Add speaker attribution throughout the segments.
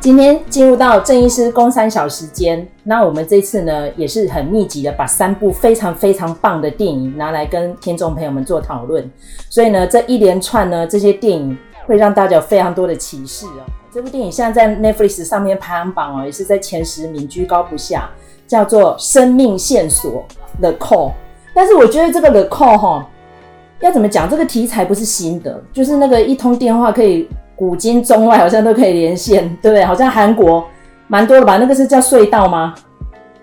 Speaker 1: 今天进入到郑医师公三小时间，那我们这次呢也是很密集的把三部非常非常棒的电影拿来跟听众朋友们做讨论，所以呢这一连串呢这些电影会让大家有非常多的启示哦。这部电影现在在 Netflix 上面排行榜哦也是在前十名居高不下，叫做《生命线索》The Call。但是我觉得这个 The Call 哈要怎么讲？这个题材不是新的，就是那个一通电话可以。古今中外好像都可以连线，对不对？好像韩国蛮多的吧？那个是叫隧道吗？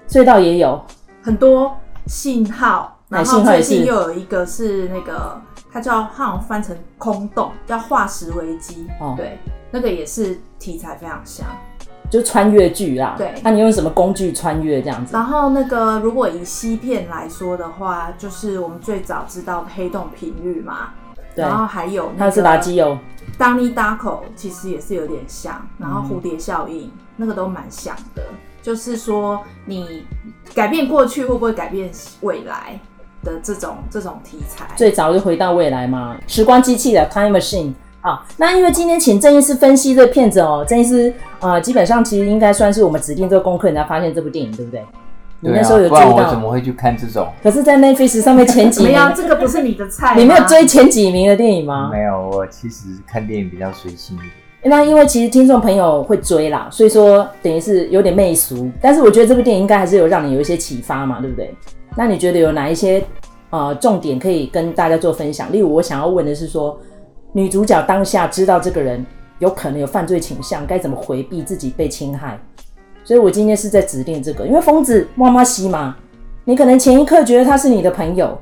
Speaker 1: 隧道也有
Speaker 2: 很多信号，然后最近又有一个是那个，它叫好像翻成空洞，叫化石危机。哦，对，那个也是题材非常像，
Speaker 1: 就穿越剧啦。
Speaker 2: 对，
Speaker 1: 那你用什么工具穿越这样子？
Speaker 2: 然后那个如果以西片来说的话，就是我们最早知道的黑洞频率嘛。对，然后还有那是垃圾油。Donnie Darko 其实也是有点像，然后蝴蝶效应、嗯、那个都蛮像的，就是说你改变过去会不会改变未来的这种这种题材。
Speaker 1: 最早就回到未来嘛，时光机器的 Time Machine 啊。那因为今天请郑医师分析这个片子哦，郑医师呃，基本上其实应该算是我们指定这个功课，人家发现这部电影，对不对？你那时候有追到？
Speaker 3: 不然我怎么会去看这种？
Speaker 1: 可是，在 Netflix 上面前几名，
Speaker 2: 没有这个不是你的菜。
Speaker 1: 你没有追前几名的电影吗？
Speaker 3: 没有，我其实看电影比较随性一点。
Speaker 1: 那因为其实听众朋友会追啦，所以说等于是有点媚俗。但是我觉得这部电影应该还是有让你有一些启发嘛，对不对？那你觉得有哪一些呃重点可以跟大家做分享？例如，我想要问的是说，女主角当下知道这个人有可能有犯罪倾向，该怎么回避自己被侵害？所以我今天是在指定这个，因为疯子妈妈西嘛，你可能前一刻觉得他是你的朋友，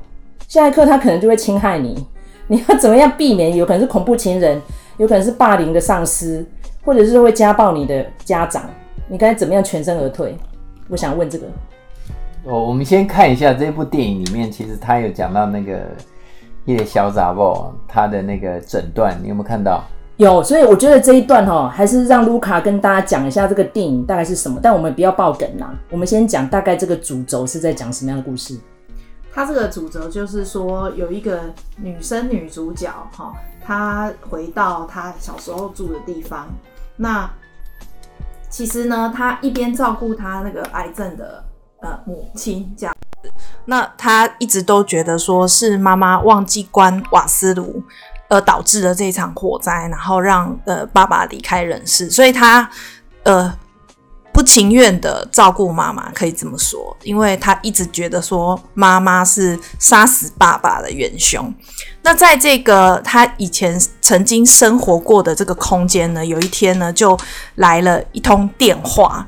Speaker 1: 下一刻他可能就会侵害你，你要怎么样避免？有可能是恐怖情人，有可能是霸凌的上司，或者是会家暴你的家长，你该怎么样全身而退？我想问这个。
Speaker 3: 哦，我们先看一下这部电影里面，其实他有讲到那个叶小杂宝他的那个诊断，你有没有看到？
Speaker 1: 有，所以我觉得这一段齁，还是让卢卡跟大家讲一下这个电影大概是什么。但我们不要爆梗啦，我们先讲大概这个主轴是在讲什么样的故事。
Speaker 2: 它这个主轴就是说，有一个女生女主角齁，她回到她小时候住的地方。那其实呢，她一边照顾她那个癌症的呃母亲这样，那她一直都觉得说是妈妈忘记关瓦斯炉。而导致了这场火灾，然后让呃爸爸离开人世，所以他呃不情愿的照顾妈妈，可以这么说，因为他一直觉得说妈妈是杀死爸爸的元凶。那在这个他以前曾经生活过的这个空间呢，有一天呢就来了一通电话，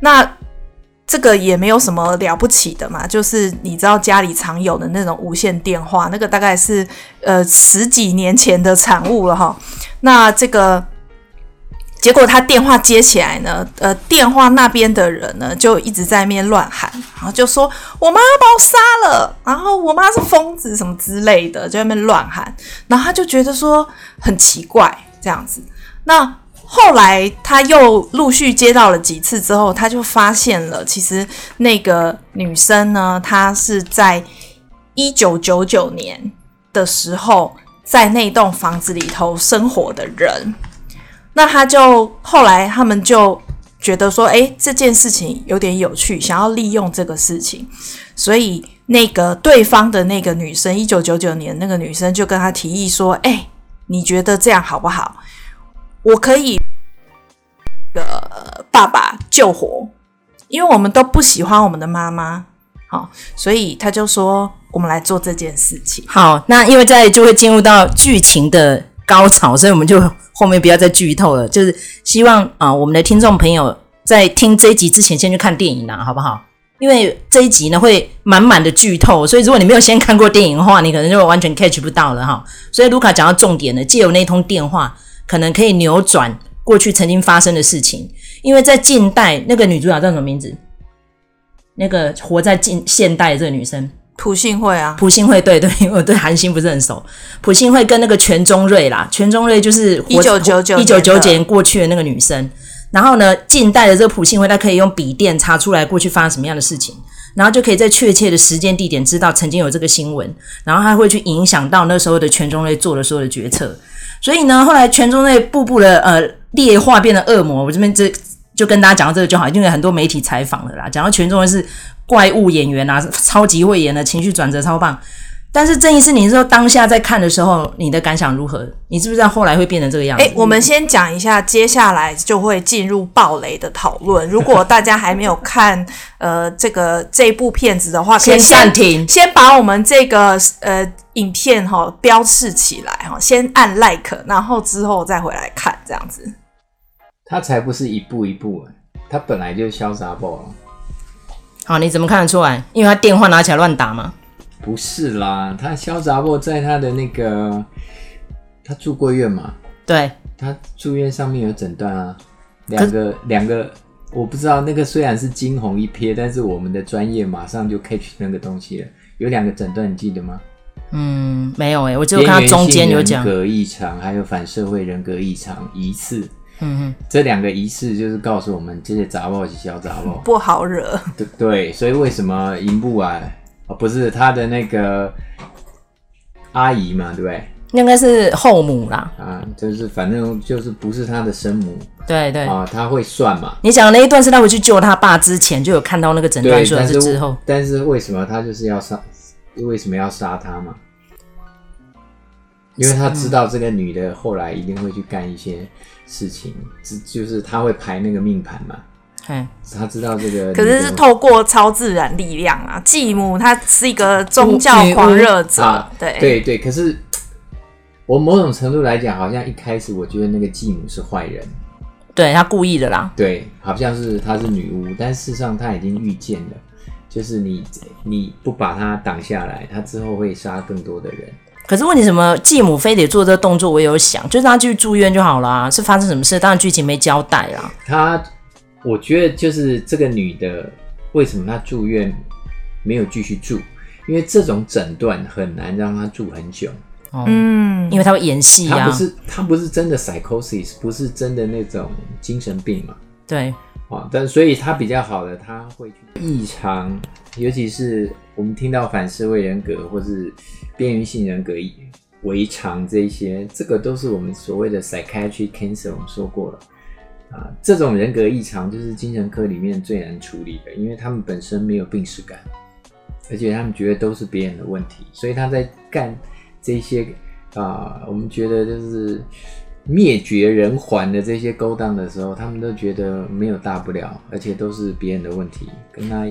Speaker 2: 那。这个也没有什么了不起的嘛，就是你知道家里常有的那种无线电话，那个大概是呃十几年前的产物了哈。那这个结果他电话接起来呢，呃，电话那边的人呢就一直在那边乱喊，然后就说我妈把我杀了，然后我妈是疯子什么之类的，在那边乱喊，然后他就觉得说很奇怪这样子，那。后来他又陆续接到了几次之后，他就发现了，其实那个女生呢，她是在一九九九年的时候在那栋房子里头生活的人。那他就后来他们就觉得说，诶，这件事情有点有趣，想要利用这个事情，所以那个对方的那个女生，一九九九年那个女生就跟他提议说，诶，你觉得这样好不好？我可以，呃，爸爸救活，因为我们都不喜欢我们的妈妈，好，所以他就说我们来做这件事情。
Speaker 1: 好，那因为在就会进入到剧情的高潮，所以我们就后面不要再剧透了。就是希望啊、我们的听众朋友在听这一集之前先去看电影啦，好不好？因为这一集呢会满满的剧透，所以如果你没有先看过电影的话，你可能就完全 catch 不到了哈。所以卢卡讲到重点了，借由那通电话。可能可以扭转过去曾经发生的事情，因为在近代，那个女主角叫什么名字？那个活在近现代的这个女生，
Speaker 2: 朴信惠啊，
Speaker 1: 朴信惠，对对，因 为我对韩星不是很熟。朴信惠跟那个全中瑞啦，全中瑞就是
Speaker 2: 一九九九
Speaker 1: 一九九九年过去的那个女生。然后呢，近代的这个朴信惠，她可以用笔电查出来过去发生什么样的事情，然后就可以在确切的时间地点知道曾经有这个新闻，然后她会去影响到那时候的全中瑞做的所有的决策。所以呢，后来全中瑞步步的呃劣化变得恶魔。我这边这就跟大家讲到这个就好，因为很多媒体采访了啦，讲到全中文是怪物演员啊，超级会演的，情绪转折超棒。但是郑医师，你说当下在看的时候，你的感想如何？你知不知道后来会变成这个样子？
Speaker 2: 哎，我们先讲一下，接下来就会进入暴雷的讨论。如果大家还没有看呃这个这部片子的话，可以
Speaker 1: 先暂停，
Speaker 2: 先把我们这个呃影片哈、哦、标示起来哈，先按 like，然后之后再回来看这样子。
Speaker 3: 他才不是一步一步，他本来就潇洒爆了。
Speaker 1: 好，你怎么看得出来？因为他电话拿起来乱打吗？
Speaker 3: 不是啦，他潇洒过在他的那个，他住过院嘛？
Speaker 1: 对，
Speaker 3: 他住院上面有诊断啊，两个两个，我不知道那个虽然是惊鸿一瞥，但是我们的专业马上就 catch 那个东西了。有两个诊断，你记得吗？
Speaker 1: 嗯，没有诶、欸，我只有看到中间有讲
Speaker 3: 人格异常，还有反社会人格异常疑似。
Speaker 1: 嗯哼，
Speaker 3: 这两个疑似就是告诉我们这些杂报是小杂报，
Speaker 2: 不好惹。
Speaker 3: 对对，所以为什么银部啊？不是他的那个阿姨嘛，对不对？
Speaker 1: 应该是后母啦。
Speaker 3: 啊，就是反正就是不是他的生母。
Speaker 1: 对对
Speaker 3: 啊，他会算嘛？
Speaker 1: 你讲的那一段是他回去救他爸之前就有看到那个诊断书，还是之后？
Speaker 3: 但是为什么他就是要杀？为什么要杀他嘛？因为他知道这个女的后来一定会去干一些事情，就就是他会排那个命盘嘛。
Speaker 1: 嗯，
Speaker 3: 他知道这个，
Speaker 2: 可是是透过超自然力量啊。继母她是一个宗教狂热者，
Speaker 3: 啊、
Speaker 2: 对
Speaker 3: 对对。可是我某种程度来讲，好像一开始我觉得那个继母是坏人，
Speaker 1: 对他故意的啦。
Speaker 3: 对，好像是她是女巫，但事实上她已经预见了，就是你你不把她挡下来，她之后会杀更多的人。
Speaker 1: 可是问题什么？继母非得做这个动作？我也有想，就让她继续住院就好了。是发生什么事？当然剧情没交代啦。
Speaker 3: 她。我觉得就是这个女的，为什么她住院没有继续住？因为这种诊断很难让她住很久。
Speaker 1: 嗯，因为她会演戏啊。
Speaker 3: 她不是她不是真的 psychosis，不是真的那种精神病嘛？
Speaker 1: 对。
Speaker 3: 啊，但所以她比较好的，她会去异常，尤其是我们听到反社会人格或是边缘性人格违常这些，这个都是我们所谓的 psychiatric cancer，我们说过了。啊，这种人格异常就是精神科里面最难处理的，因为他们本身没有病史感，而且他们觉得都是别人的问题，所以他在干这些啊，我们觉得就是灭绝人寰的这些勾当的时候，他们都觉得没有大不了，而且都是别人的问题，跟他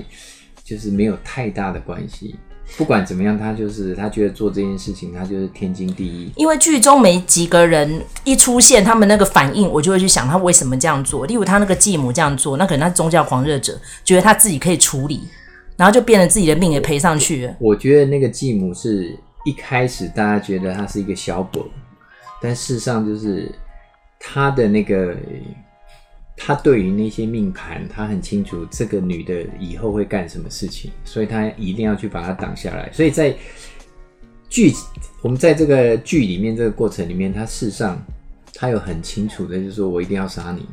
Speaker 3: 就是没有太大的关系。不管怎么样，他就是他觉得做这件事情，他就是天经地义。
Speaker 1: 因为剧中没几个人一出现，他们那个反应，我就会去想他为什么这样做。例如他那个继母这样做，那可能他是宗教狂热者，觉得他自己可以处理，然后就变成自己的命也赔上去了。
Speaker 3: 我觉得那个继母是一开始大家觉得他是一个小本，但事实上就是他的那个。他对于那些命盘，他很清楚这个女的以后会干什么事情，所以他一定要去把她挡下来。所以在剧，我们在这个剧里面这个过程里面，他事实上他有很清楚的，就是说我一定要杀你。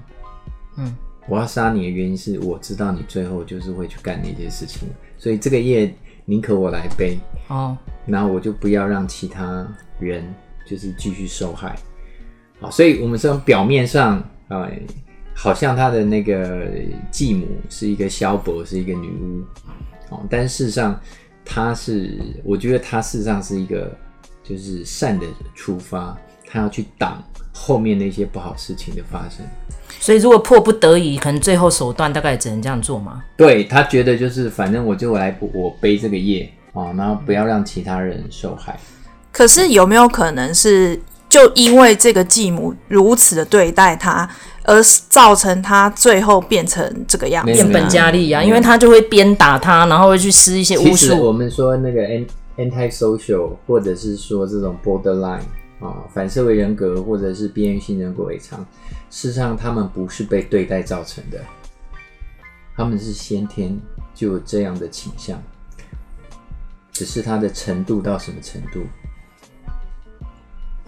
Speaker 1: 嗯，
Speaker 3: 我要杀你的原因是我知道你最后就是会去干那些事情，所以这个业宁可我来背
Speaker 1: 哦，
Speaker 3: 然后我就不要让其他人就是继续受害。好，所以我们从表面上啊。呃好像他的那个继母是一个萧伯，是一个女巫，哦，但事实上他是，我觉得他事实上是一个就是善的出发，他要去挡后面那些不好事情的发生。
Speaker 1: 所以如果迫不得已，可能最后手段大概只能这样做吗？
Speaker 3: 对，他觉得就是反正我就来我背这个业啊，然后不要让其他人受害。
Speaker 2: 可是有没有可能是就因为这个继母如此的对待他？而造成他最后变成这个样子，
Speaker 1: 变本加厉啊！因为他就会鞭打他，然后会去施一些巫术。
Speaker 3: 其实我们说那个 anti-social，或者是说这种 borderline 啊，反社会人格，或者是边缘性人格违常，事实上他们不是被对待造成的，他们是先天就有这样的倾向，只是他的程度到什么程度。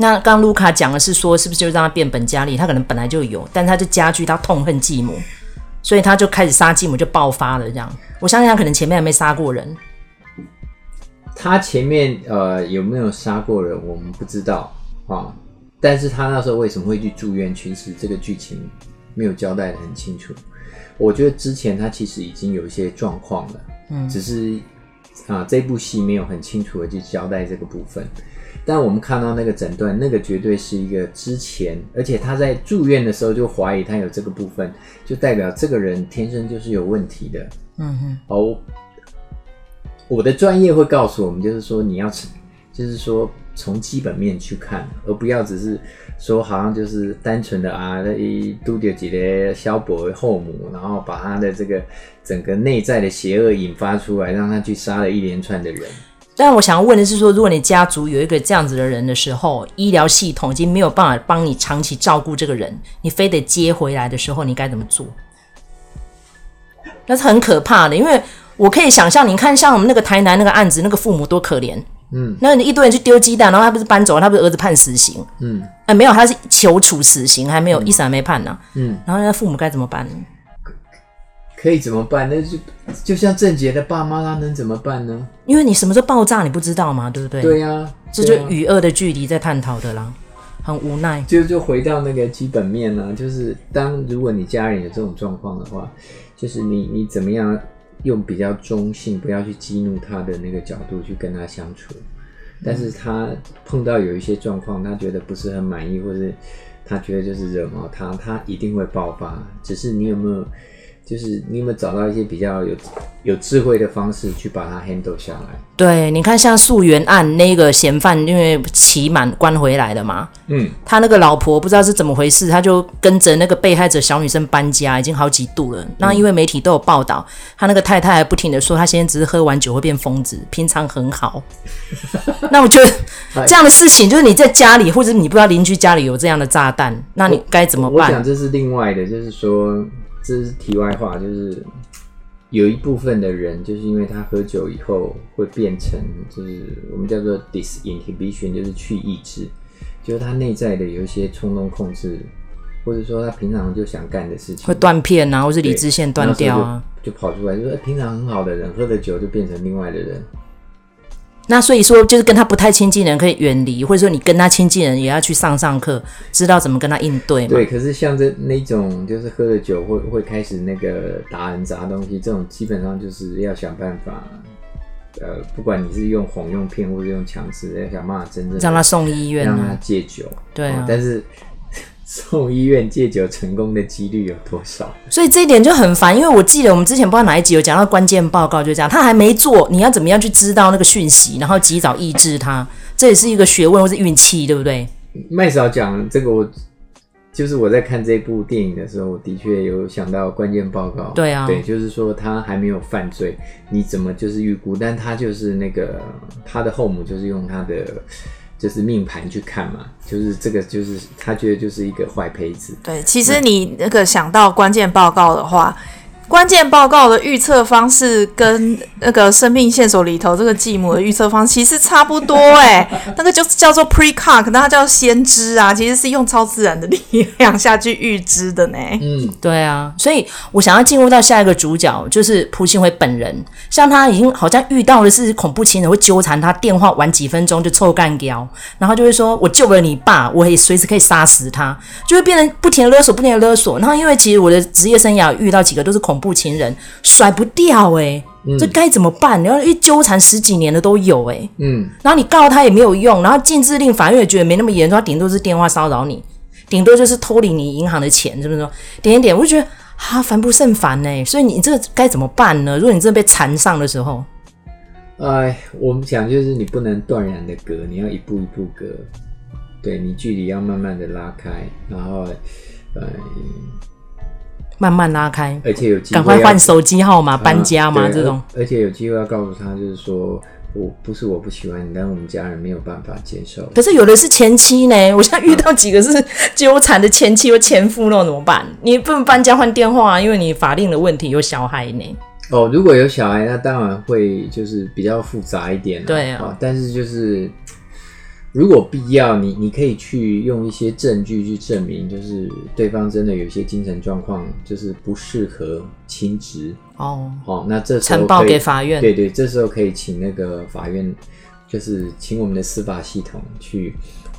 Speaker 1: 那刚卢卡讲的是说，是不是就让他变本加厉？他可能本来就有，但他就加剧他痛恨继母，所以他就开始杀继母，就爆发了。这样，我相信他可能前面还没杀过人。
Speaker 3: 他前面呃有没有杀过人，我们不知道啊。但是他那时候为什么会去住院？其实这个剧情没有交代的很清楚。我觉得之前他其实已经有一些状况了，嗯，只是啊这部戏没有很清楚的去交代这个部分。但我们看到那个诊断，那个绝对是一个之前，而且他在住院的时候就怀疑他有这个部分，就代表这个人天生就是有问题的。嗯哼，哦，我的专业会告诉我们，就是说你要，就是说从基本面去看，而不要只是说好像就是单纯的啊，一都丢几个小伯后母，然后把他的这个整个内在的邪恶引发出来，让他去杀了一连串的人。
Speaker 1: 但我想要问的是说，如果你家族有一个这样子的人的时候，医疗系统已经没有办法帮你长期照顾这个人，你非得接回来的时候，你该怎么做？那是很可怕的，因为我可以想象，你看像我们那个台南那个案子，那个父母多可怜，嗯，那你一堆人去丢鸡蛋，然后他不是搬走，他不是儿子判死刑，嗯，哎、呃，没有，他是求处死刑，还没有、嗯、一审还没判呢，嗯，然后那父母该怎么办呢？
Speaker 3: 可以怎么办？那就就像郑杰的爸妈，他能怎么办呢？
Speaker 1: 因为你什么时候爆炸，你不知道嘛，对不对？
Speaker 3: 对呀、啊，
Speaker 1: 这就与恶的距离在探讨的啦，很无奈。
Speaker 3: 就就回到那个基本面呢、啊，就是当如果你家人有这种状况的话。就是你，你怎么样用比较中性，不要去激怒他的那个角度去跟他相处。但是他碰到有一些状况，他觉得不是很满意，或者他觉得就是惹毛他，他一定会爆发。只是你有没有？就是你有没有找到一些比较有有智慧的方式去把它 handle 下来？
Speaker 1: 对，你看像溯源案那个嫌犯，因为期满关回来了嘛，嗯，他那个老婆不知道是怎么回事，他就跟着那个被害者小女生搬家，已经好几度了。那因为媒体都有报道，他那个太太还不停的说，他现在只是喝完酒会变疯子，平常很好。那我觉得这样的事情，就是你在家里，或者你不知道邻居家里有这样的炸弹，那你该怎么办？
Speaker 3: 我，我想这是另外的，就是说。这是题外话，就是有一部分的人，就是因为他喝酒以后会变成，就是我们叫做 disinhibition，就是去抑制，就是他内在的有一些冲动控制，或者说他平常就想干的事情会
Speaker 1: 断片啊，或是理智线断掉啊，
Speaker 3: 就，就跑出来，就说平常很好的人喝了酒就变成另外的人。
Speaker 1: 那所以说，就是跟他不太亲近的人可以远离，或者说你跟他亲近的人也要去上上课，知道怎么跟他应对嘛。
Speaker 3: 对，可是像这那种就是喝了酒会会开始那个打人砸东西，这种基本上就是要想办法，呃，不管你是用哄用骗或者用强制，要想办法真正
Speaker 1: 让他送医院，
Speaker 3: 让他戒酒。
Speaker 1: 对啊，
Speaker 3: 但是。送医院戒酒成功的几率有多少？
Speaker 1: 所以这一点就很烦，因为我记得我们之前不知道哪一集有讲到关键报告，就这样，他还没做，你要怎么样去知道那个讯息，然后及早抑制他，这也是一个学问或是运气，对不对？
Speaker 3: 麦嫂讲这个我，我就是我在看这部电影的时候，我的确有想到关键报告。
Speaker 1: 对啊，
Speaker 3: 对，就是说他还没有犯罪，你怎么就是预估？但他就是那个他的后母就是用他的。就是命盘去看嘛，就是这个，就是他觉得就是一个坏胚子。
Speaker 2: 对，其实你那个想到关键报告的话。关键报告的预测方式跟那个生命线索里头这个继母的预测方式其实差不多哎、欸，那个就是叫做 precog，那它叫先知啊，其实是用超自然的力量下去预知的呢。
Speaker 1: 嗯，对啊，所以我想要进入到下一个主角，就是朴信惠本人，像他已经好像遇到的是恐怖情人会纠缠他，电话玩几分钟就臭干掉，然后就会说我救了你爸，我也随时可以杀死他，就会变成不停的勒索，不停的勒索。然后因为其实我的职业生涯遇到几个都是恐。不情人甩不掉哎、欸，嗯、这该怎么办？你要一纠缠十几年的都有哎、欸，嗯，然后你告他也没有用，然后禁制令法院也觉得没那么严重，他顶多是电话骚扰你，顶多就是偷领你银行的钱，是不是说点点点？我就觉得啊，烦不胜烦呢。所以你这个该怎么办呢？如果你真的被缠上的时候，
Speaker 3: 哎，我们讲就是你不能断然的隔，你要一步一步隔，对，你距离要慢慢的拉开，然后，呃。
Speaker 1: 慢慢拉开，
Speaker 3: 而且有
Speaker 1: 赶快换手机号码、搬家嘛，
Speaker 3: 啊、
Speaker 1: 这种。
Speaker 3: 而且有机会要告诉他，就是说我不是我不喜欢你，但我们家人没有办法接受。
Speaker 1: 可是有的是前妻呢，我现在遇到几个是纠缠的前妻或前夫那种怎么办？你不能搬家换电话啊，因为你法令的问题有小孩呢。
Speaker 3: 哦，如果有小孩，那当然会就是比较复杂一点。
Speaker 1: 对啊，
Speaker 3: 啊，但是就是。如果必要，你你可以去用一些证据去证明，就是对方真的有一些精神状况，就是不适合亲职哦。好，那这时候
Speaker 1: 呈报给法院。
Speaker 3: 对对，这时候可以请那个法院，就是请我们的司法系统去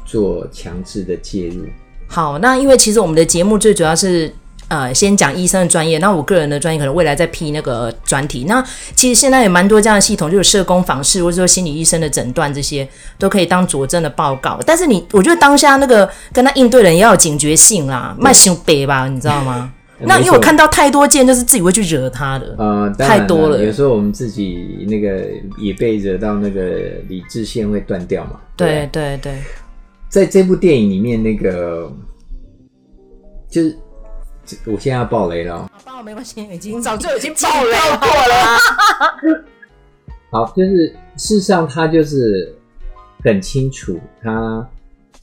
Speaker 3: 做强制的介入。
Speaker 1: 好，那因为其实我们的节目最主要是。呃，先讲医生的专业，那我个人的专业可能未来再批那个专题。那其实现在有蛮多这样的系统，就是社工访视或者说心理医生的诊断，这些都可以当佐证的报告。但是你，我觉得当下那个跟他应对人要有警觉性啦，慢行北吧，你知道吗？那因为我看到太多件，就是自己会去惹他的，
Speaker 3: 呃，
Speaker 1: 太多了。
Speaker 3: 有时候我们自己那个也被惹到，那个理智线会断掉嘛。
Speaker 1: 对对对，
Speaker 3: 在这部电影里面，那个就是。我现在要爆雷了，喔，
Speaker 1: 爆没关系，已经早就已经爆雷过了。
Speaker 3: 好，就是事实上他就是很清楚他，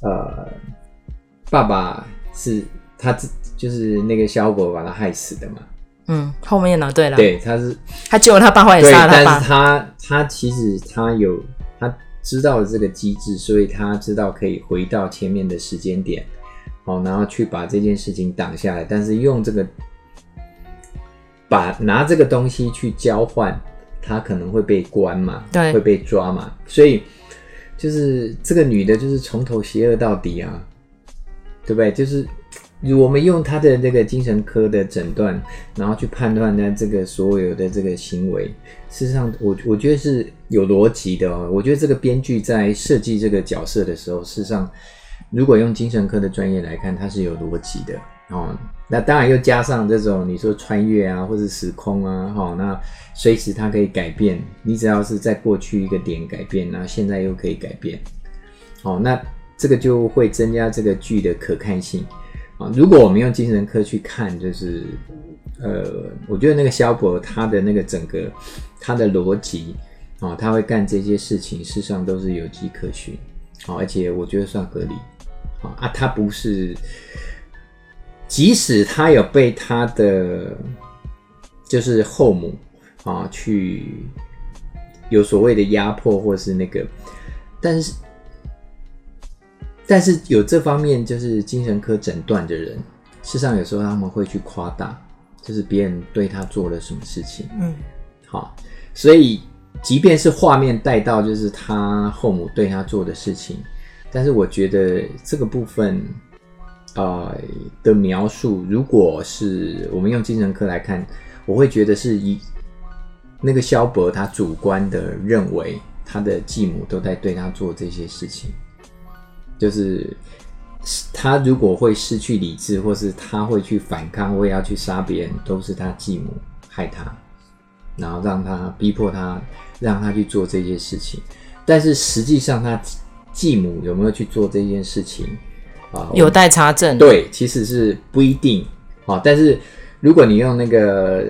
Speaker 3: 他呃，爸爸是他自就是那个小狗把他害死的嘛。
Speaker 1: 嗯，后面呢？对了，
Speaker 3: 对，他是
Speaker 1: 他救了他爸，后来也杀了他爸。
Speaker 3: 但是他他其实他有他知道了这个机制，所以他知道可以回到前面的时间点。哦，然后去把这件事情挡下来，但是用这个把拿这个东西去交换，他可能会被关嘛，
Speaker 1: 对，
Speaker 3: 会被抓嘛，所以就是这个女的，就是从头邪恶到底啊，对不对？就是我们用她的那个精神科的诊断，然后去判断呢这个所有的这个行为，事实上我，我我觉得是有逻辑的哦。我觉得这个编剧在设计这个角色的时候，事实上。如果用精神科的专业来看，它是有逻辑的哦。那当然又加上这种你说穿越啊，或者时空啊，哈，那随时它可以改变。你只要是在过去一个点改变，那现在又可以改变。哦，那这个就会增加这个剧的可看性啊。如果我们用精神科去看，就是呃，我觉得那个萧伯他的那个整个他的逻辑啊，他会干这些事情，事实上都是有迹可循。好，而且我觉得算合理。啊，他不是，即使他有被他的就是后母啊去有所谓的压迫，或是那个，但是但是有这方面就是精神科诊断的人，事实上有时候他们会去夸大，就是别人对他做了什么事情。嗯，好，所以即便是画面带到就是他后母对他做的事情。但是我觉得这个部分，呃的描述，如果是我们用精神科来看，我会觉得是以那个萧伯他主观的认为他的继母都在对他做这些事情，就是他如果会失去理智，或是他会去反抗，或要去杀别人，都是他继母害他，然后让他逼迫他，让他去做这些事情。但是实际上他。继母有没有去做这件事情啊？有待查证。对，其实是不一定啊。但是如果你用那个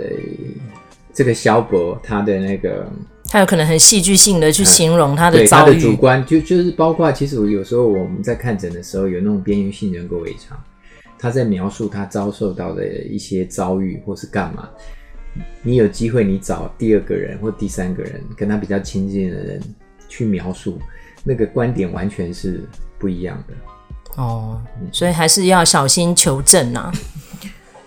Speaker 3: 这个萧伯他的那个，他有可能很戏剧性的去形容他的遭遇，嗯、他的主观就就是包括，其实有时候我们在看诊的时候，有那种边缘性人格违常，他在描述他遭受到的一些遭遇或是干嘛。你有机会，你找第二个人或第三个人跟他比较亲近的人去描述。那个观点完全是不一样的哦，所以还是要小心求证啊。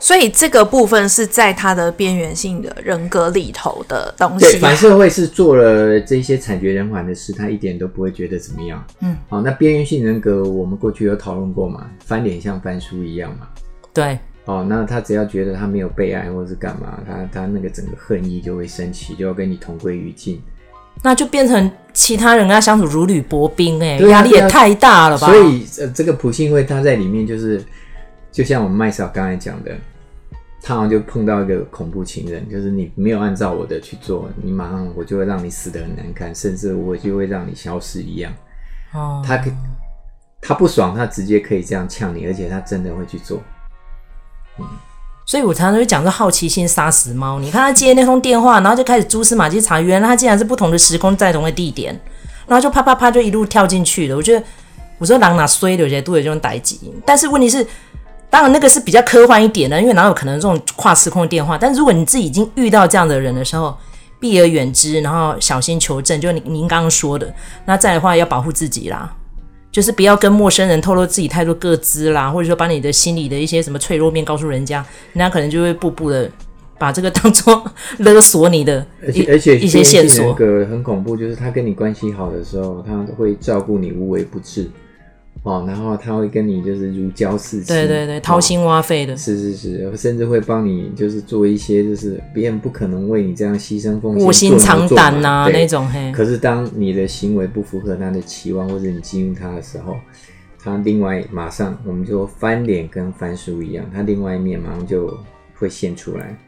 Speaker 3: 所以这个部分是在他的边缘性的人格里头的东西。对，反社会是做了这些惨绝人寰的事，他一点都不会觉得怎么样。嗯，好，那边缘性人格我们过去有讨论过嘛？翻脸像翻书一样嘛？对。哦，那他只要觉得他没有被爱或是干嘛，他他那个整个恨意就会升起，就要跟你同归于尽。那就变成其他人跟他相处如履薄冰哎、欸，压力也太大了吧？所以呃，这个朴信惠他在里面就是，就像我们麦嫂刚才讲的，他好像就碰到一个恐怖情人，就是你没有按照我的去做，你马上我就会让你死的很难看，甚至我就会让你消失一样。哦，他他不爽，他直接可以这样呛你，而且他真的会去做。嗯。所以我常常会讲说好奇心杀死猫。你看他接那通电话，然后就开始蛛丝马迹查，原来他竟然是不同的时空，在同一个地点，然后就啪啪啪就一路跳进去了。我觉得我说狼哪衰的，我觉得都有这种代志。但是问题是，当然那个是比较科幻一点的，因为哪有可能这种跨时空的电话？但如果你自己已经遇到这样的人的时候，避而远之，然后小心求证，就您您刚刚说的，那再的话要保护自己啦。就是不要跟陌生人透露自己太多个资啦，或者说把你的心里的一些什么脆弱面告诉人家，人家可能就会步步的把这个当做勒索你的，而且而且一些线索。那个很恐怖，就是他跟你关系好的时候，他会照顾你无微不至，哦，然后他会跟你就是如胶似漆，
Speaker 1: 对对对，掏心挖肺的，
Speaker 3: 是是是，甚至会帮你就是做一些就是别人不可能为你这样牺牲奉献、
Speaker 1: 卧薪尝胆呐那种。嘿，
Speaker 3: 可是当你的行为不符合他的期望，或者你激怒他的时候，他另外马上我们就翻脸跟翻书一样，他另外一面马上就会现出来。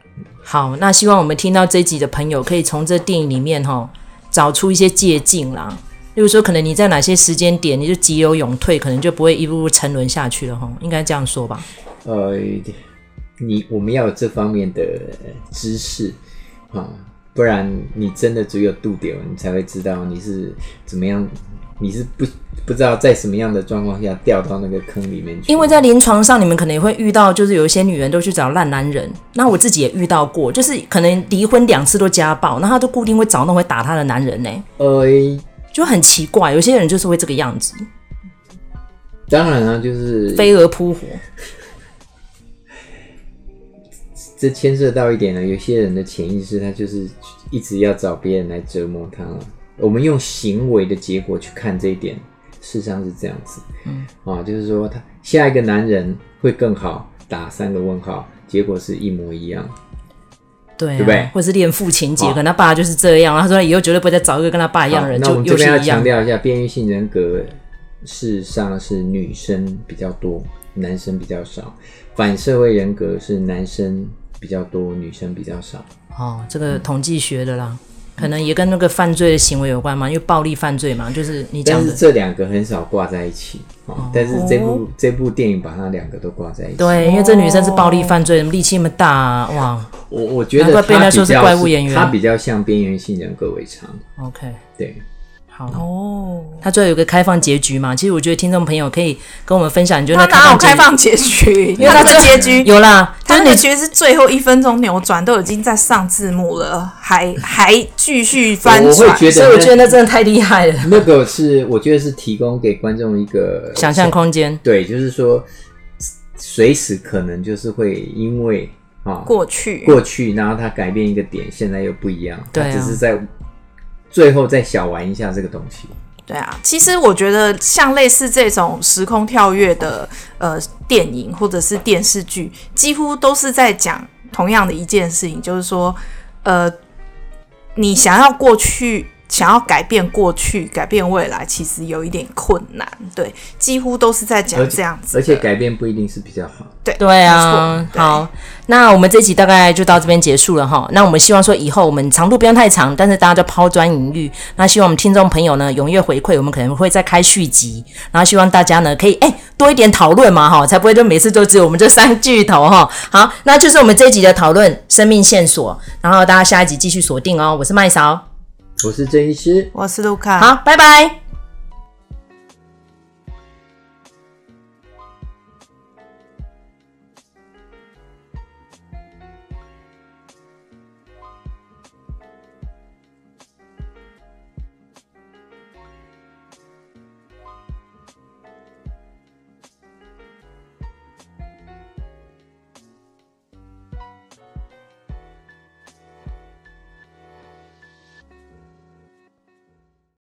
Speaker 1: 好，那希望我们听到这集的朋友可以从这电影里面哈找出一些借镜啦。例如说，可能你在哪些时间点你就急流勇退，可能就不会一步步沉沦下去了哈。应该这样说吧？
Speaker 3: 呃，你我们要有这方面的知识啊，不然你真的只有度点，你才会知道你是怎么样，你是不不知道在什么样的状况下掉到那个坑里面去。
Speaker 1: 因为在临床上，你们可能也会遇到，就是有一些女人都去找烂男人。那我自己也遇到过，就是可能离婚两次都家暴，那她都固定会找那种会打她的男人呢。
Speaker 3: 呃。
Speaker 1: 就很奇怪，有些人就是会这个样子。
Speaker 3: 当然了，就是
Speaker 1: 飞蛾扑火。
Speaker 3: 这牵涉到一点呢，有些人的潜意识，他就是一直要找别人来折磨他。我们用行为的结果去看这一点，事实上是这样子。嗯，啊，就是说他下一个男人会更好，打三个问号，结果是一模一样。
Speaker 1: 对，啊、
Speaker 3: 对不对？
Speaker 1: 或者是恋父情结，可能他爸就是这样。他说以后绝对不会再找一个跟他爸一样的人。
Speaker 3: 那我们
Speaker 1: 这边
Speaker 3: 要强调一下，边缘性人格事实上是女生比较多，男生比较少；反社会人格是男生比较多，女生比较少。
Speaker 1: 哦，这个统计学的啦。嗯可能也跟那个犯罪的行为有关嘛，因为暴力犯罪嘛，就是你讲的。
Speaker 3: 但是这两个很少挂在一起，哦，但是这部、哦、这部电影把它两个都挂在一起。
Speaker 1: 对，因为这女生是暴力犯罪，力气那么大、啊，哇！
Speaker 3: 我我觉得他比较是怪物演员，他比较像边缘性人格为常。
Speaker 1: OK，
Speaker 3: 对。
Speaker 1: 好哦，他最后有个开放结局嘛？其实我觉得听众朋友可以跟我们分享，你觉得
Speaker 2: 他哪有开放结局？因为他的结局
Speaker 1: 有啦，
Speaker 2: 他的结局是最后一分钟扭转，都已经在上字幕了，还还继续翻转。
Speaker 3: 我会觉得，
Speaker 1: 所以我觉得那真的太厉害了。
Speaker 3: 那个是我觉得是提供给观众一个
Speaker 1: 想象空间。
Speaker 3: 对，就是说随时可能就是会因为啊
Speaker 2: 过去
Speaker 3: 过去，然后他改变一个点，现在又不一样。
Speaker 1: 对啊，
Speaker 3: 只是在。最后再小玩一下这个东西。
Speaker 2: 对啊，其实我觉得像类似这种时空跳跃的呃电影或者是电视剧，几乎都是在讲同样的一件事情，就是说，呃，你想要过去。想要改变过去、改变未来，其实有一点困难。对，几乎都是在讲这样子。
Speaker 3: 而且改变不一定是比较好。
Speaker 2: 对
Speaker 1: 对啊，好，那我们这集大概就到这边结束了哈。那我们希望说以后我们长度不用太长，但是大家就抛砖引玉。那希望我们听众朋友呢踊跃回馈，我们可能会再开续集。然后希望大家呢可以哎、欸、多一点讨论嘛哈，才不会就每次都只有我们这三巨头哈。好，那就是我们这一集的讨论生命线索。然后大家下一集继续锁定哦。我是麦嫂。
Speaker 3: 我是郑医师，
Speaker 2: 我是卢卡，
Speaker 1: 好，拜拜。